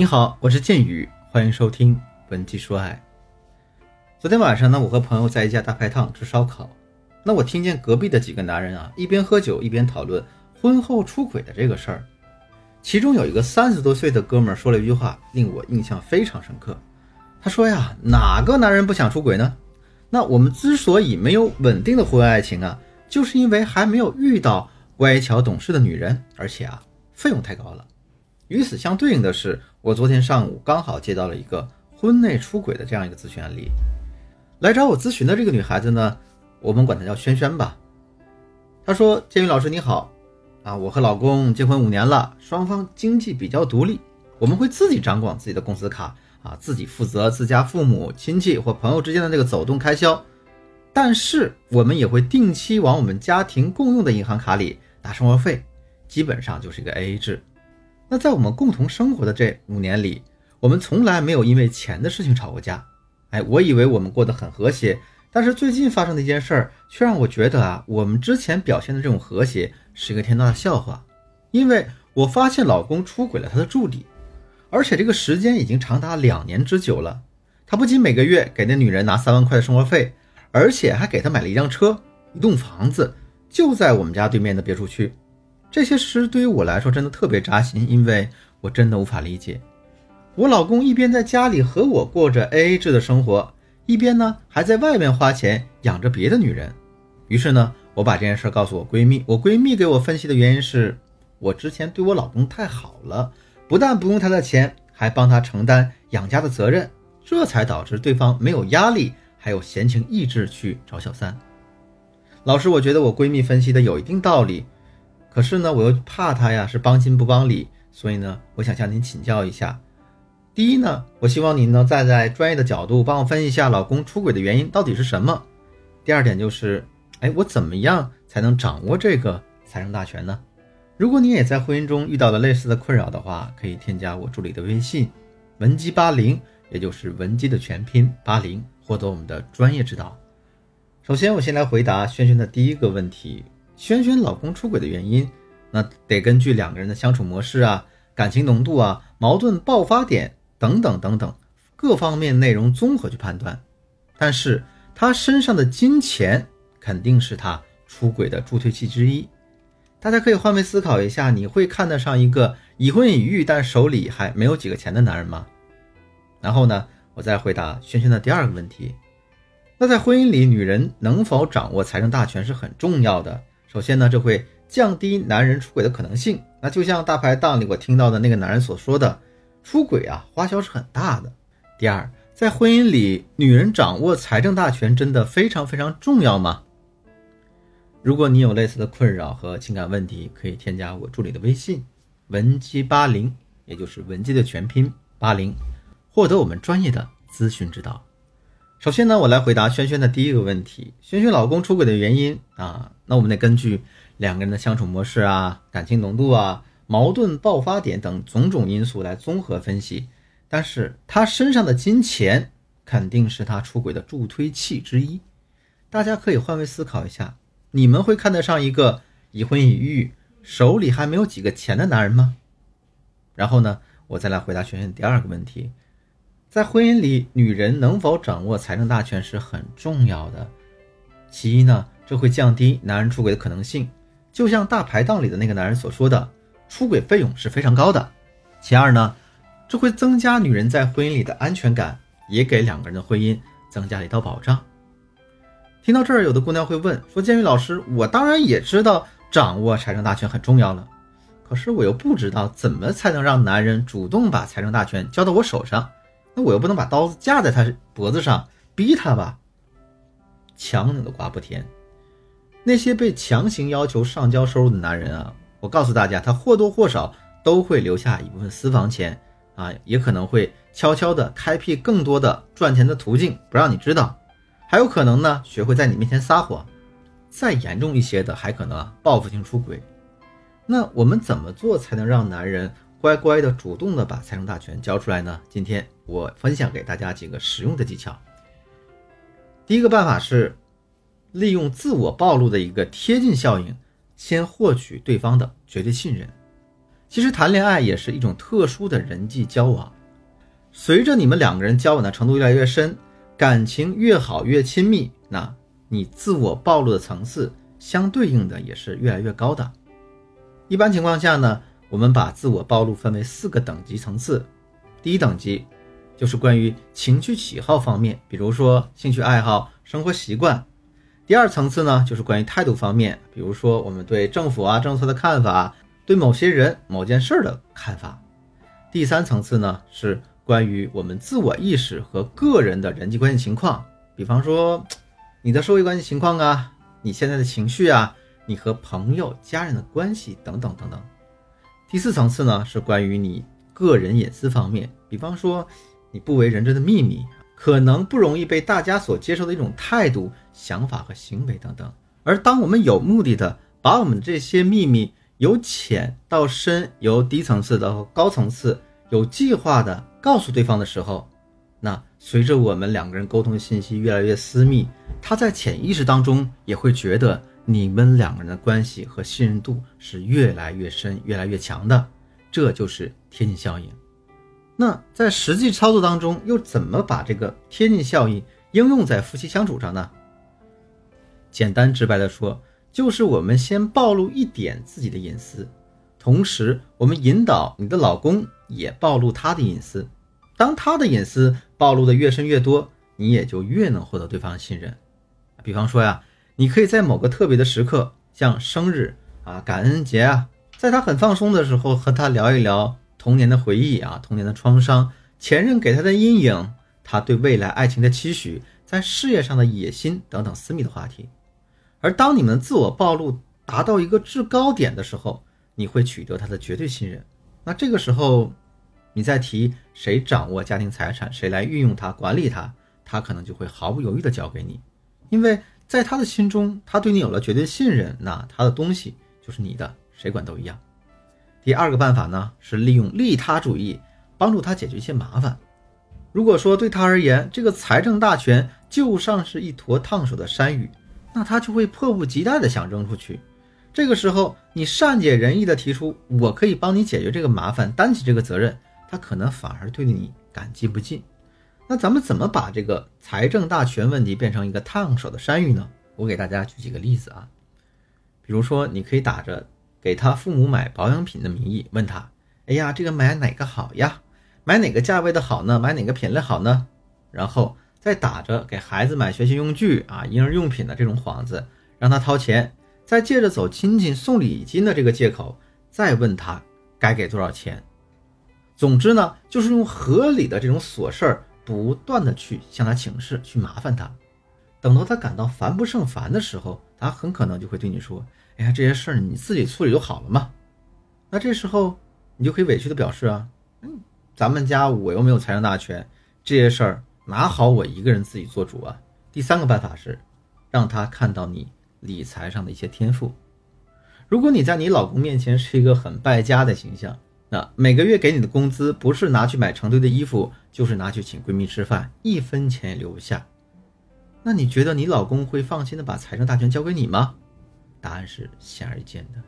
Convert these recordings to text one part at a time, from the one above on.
你好，我是剑宇，欢迎收听《本期说爱》。昨天晚上呢，我和朋友在一家大排档吃烧烤，那我听见隔壁的几个男人啊，一边喝酒一边讨论婚后出轨的这个事儿。其中有一个三十多岁的哥们儿说了一句话，令我印象非常深刻。他说呀：“哪个男人不想出轨呢？那我们之所以没有稳定的婚外爱情啊，就是因为还没有遇到乖巧懂事的女人，而且啊，费用太高了。”与此相对应的是，我昨天上午刚好接到了一个婚内出轨的这样一个咨询案例。来找我咨询的这个女孩子呢，我们管她叫萱萱吧。她说：“建宇老师你好，啊，我和老公结婚五年了，双方经济比较独立，我们会自己掌管自己的工资卡，啊，自己负责自家父母亲戚或朋友之间的这个走动开销，但是我们也会定期往我们家庭共用的银行卡里打生活费，基本上就是一个 AA 制。”那在我们共同生活的这五年里，我们从来没有因为钱的事情吵过架。哎，我以为我们过得很和谐，但是最近发生的一件事儿，却让我觉得啊，我们之前表现的这种和谐是一个天大的笑话。因为我发现老公出轨了他的助理，而且这个时间已经长达两年之久了。他不仅每个月给那女人拿三万块的生活费，而且还给她买了一辆车、一栋房子，就在我们家对面的别墅区。这些事对于我来说真的特别扎心，因为我真的无法理解，我老公一边在家里和我过着 AA 制的生活，一边呢还在外面花钱养着别的女人。于是呢，我把这件事告诉我闺蜜，我闺蜜给我分析的原因是，我之前对我老公太好了，不但不用他的钱，还帮他承担养家的责任，这才导致对方没有压力，还有闲情逸致去找小三。老师，我觉得我闺蜜分析的有一定道理。可是呢，我又怕他呀是帮亲不帮理，所以呢，我想向您请教一下。第一呢，我希望您呢站在专业的角度帮我分析一下老公出轨的原因到底是什么。第二点就是，哎，我怎么样才能掌握这个财政大权呢？如果你也在婚姻中遇到了类似的困扰的话，可以添加我助理的微信文姬八零，也就是文姬的全拼八零，获得我们的专业指导。首先，我先来回答轩轩的第一个问题。萱萱老公出轨的原因，那得根据两个人的相处模式啊、感情浓度啊、矛盾爆发点等等等等各方面内容综合去判断。但是他身上的金钱肯定是他出轨的助推器之一。大家可以换位思考一下，你会看得上一个已婚已育但手里还没有几个钱的男人吗？然后呢，我再回答萱萱的第二个问题。那在婚姻里，女人能否掌握财政大权是很重要的。首先呢，这会降低男人出轨的可能性。那就像大排档里我听到的那个男人所说的，出轨啊，花销是很大的。第二，在婚姻里，女人掌握财政大权真的非常非常重要吗？如果你有类似的困扰和情感问题，可以添加我助理的微信文姬八零，也就是文姬的全拼八零，获得我们专业的咨询指导。首先呢，我来回答萱萱的第一个问题：萱萱老公出轨的原因啊，那我们得根据两个人的相处模式啊、感情浓度啊、矛盾爆发点等种种因素来综合分析。但是他身上的金钱肯定是他出轨的助推器之一。大家可以换位思考一下，你们会看得上一个已婚已育、手里还没有几个钱的男人吗？然后呢，我再来回答萱萱第二个问题。在婚姻里，女人能否掌握财政大权是很重要的。其一呢，这会降低男人出轨的可能性，就像大排档里的那个男人所说的，出轨费用是非常高的。其二呢，这会增加女人在婚姻里的安全感，也给两个人的婚姻增加了一道保障。听到这儿，有的姑娘会问说：“建宇老师，我当然也知道掌握财政大权很重要了，可是我又不知道怎么才能让男人主动把财政大权交到我手上。”那我又不能把刀子架在他脖子上逼他吧？强扭的瓜不甜。那些被强行要求上交收入的男人啊，我告诉大家，他或多或少都会留下一部分私房钱啊，也可能会悄悄的开辟更多的赚钱的途径，不让你知道。还有可能呢，学会在你面前撒谎。再严重一些的，还可能啊报复性出轨。那我们怎么做才能让男人？乖乖的、主动的把财政大权交出来呢？今天我分享给大家几个实用的技巧。第一个办法是利用自我暴露的一个贴近效应，先获取对方的绝对信任。其实谈恋爱也是一种特殊的人际交往，随着你们两个人交往的程度越来越深，感情越好越亲密，那你自我暴露的层次相对应的也是越来越高的。一般情况下呢，我们把自我暴露分为四个等级层次，第一等级就是关于情趣喜好方面，比如说兴趣爱好、生活习惯；第二层次呢，就是关于态度方面，比如说我们对政府啊政策的看法。对某些人、某件事的看法。第三层次呢，是关于我们自我意识和个人的人际关系情况，比方说你的社会关系情况啊，你现在的情绪啊，你和朋友、家人的关系等等等等。第四层次呢，是关于你个人隐私方面，比方说你不为人知的秘密，可能不容易被大家所接受的一种态度、想法和行为等等。而当我们有目的的把我们这些秘密，由浅到深，由低层次到高层次，有计划的告诉对方的时候，那随着我们两个人沟通的信息越来越私密，他在潜意识当中也会觉得你们两个人的关系和信任度是越来越深、越来越强的，这就是贴近效应。那在实际操作当中，又怎么把这个贴近效应应用在夫妻相处上呢？简单直白的说。就是我们先暴露一点自己的隐私，同时我们引导你的老公也暴露他的隐私。当他的隐私暴露的越深越多，你也就越能获得对方的信任。比方说呀，你可以在某个特别的时刻，像生日啊、感恩节啊，在他很放松的时候，和他聊一聊童年的回忆啊、童年的创伤、前任给他的阴影、他对未来爱情的期许、在事业上的野心等等私密的话题。而当你们自我暴露达到一个制高点的时候，你会取得他的绝对信任。那这个时候，你再提谁掌握家庭财产，谁来运用它、管理它，他可能就会毫不犹豫地交给你，因为在他的心中，他对你有了绝对信任，那他的东西就是你的，谁管都一样。第二个办法呢，是利用利他主义帮助他解决一些麻烦。如果说对他而言，这个财政大权就像是一坨烫手的山芋。那他就会迫不及待的想扔出去，这个时候你善解人意的提出我可以帮你解决这个麻烦，担起这个责任，他可能反而对你感激不尽。那咱们怎么把这个财政大权问题变成一个烫手的山芋呢？我给大家举几个例子啊，比如说你可以打着给他父母买保养品的名义问他，哎呀，这个买哪个好呀？买哪个价位的好呢？买哪个品类好呢？然后。再打着给孩子买学习用具啊、婴儿用品的这种幌子，让他掏钱，再借着走亲戚送礼金的这个借口，再问他该给多少钱。总之呢，就是用合理的这种琐事儿，不断的去向他请示，去麻烦他。等到他感到烦不胜烦的时候，他很可能就会对你说：“哎呀，这些事儿你自己处理就好了嘛。”那这时候你就可以委屈的表示啊：“嗯，咱们家我又没有财政大权，这些事儿。”哪好我一个人自己做主啊？第三个办法是，让他看到你理财上的一些天赋。如果你在你老公面前是一个很败家的形象，那每个月给你的工资不是拿去买成堆的衣服，就是拿去请闺蜜吃饭，一分钱也留不下。那你觉得你老公会放心的把财政大权交给你吗？答案是显而易见的。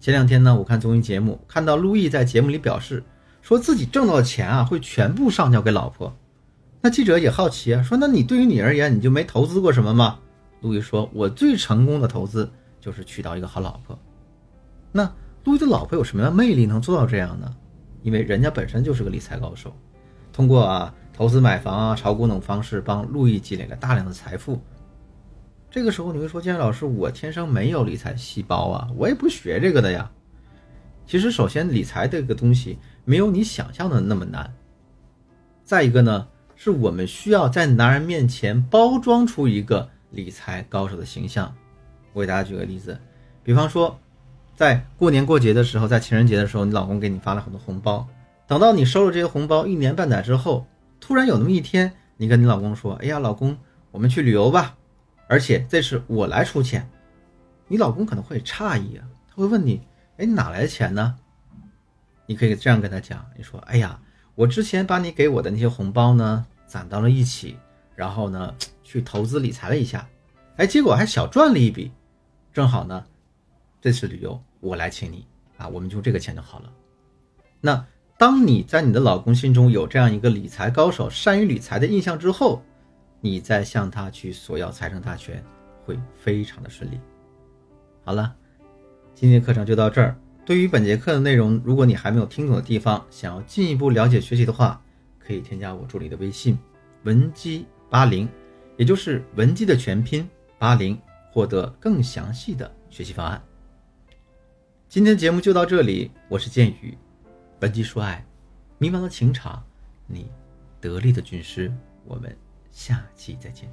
前两天呢，我看综艺节目，看到陆毅在节目里表示，说自己挣到的钱啊，会全部上交给老婆。那记者也好奇啊，说：“那你对于你而言，你就没投资过什么吗？”陆毅说：“我最成功的投资就是娶到一个好老婆。”那陆毅的老婆有什么样魅力能做到这样呢？因为人家本身就是个理财高手，通过啊投资买房啊、炒股等方式帮陆毅积累了大量的财富。这个时候你会说：“建老师，我天生没有理财细胞啊，我也不学这个的呀。”其实，首先理财这个东西没有你想象的那么难。再一个呢？是我们需要在男人面前包装出一个理财高手的形象。我给大家举个例子，比方说，在过年过节的时候，在情人节的时候，你老公给你发了很多红包。等到你收了这些红包一年半载之后，突然有那么一天，你跟你老公说：“哎呀，老公，我们去旅游吧，而且这次我来出钱。”你老公可能会诧异啊，他会问你：“哎，你哪来的钱呢？”你可以这样跟他讲：“你说，哎呀，我之前把你给我的那些红包呢。”攒到了一起，然后呢，去投资理财了一下，哎，结果还小赚了一笔，正好呢，这次旅游我来请你，啊，我们就这个钱就好了。那当你在你的老公心中有这样一个理财高手、善于理财的印象之后，你再向他去索要财政大权，会非常的顺利。好了，今天的课程就到这儿。对于本节课的内容，如果你还没有听懂的地方，想要进一步了解学习的话，可以添加我助理的微信文姬八零，也就是文姬的全拼八零，获得更详细的学习方案。今天的节目就到这里，我是剑宇，文姬说爱，迷茫的情场，你得力的军师，我们下期再见。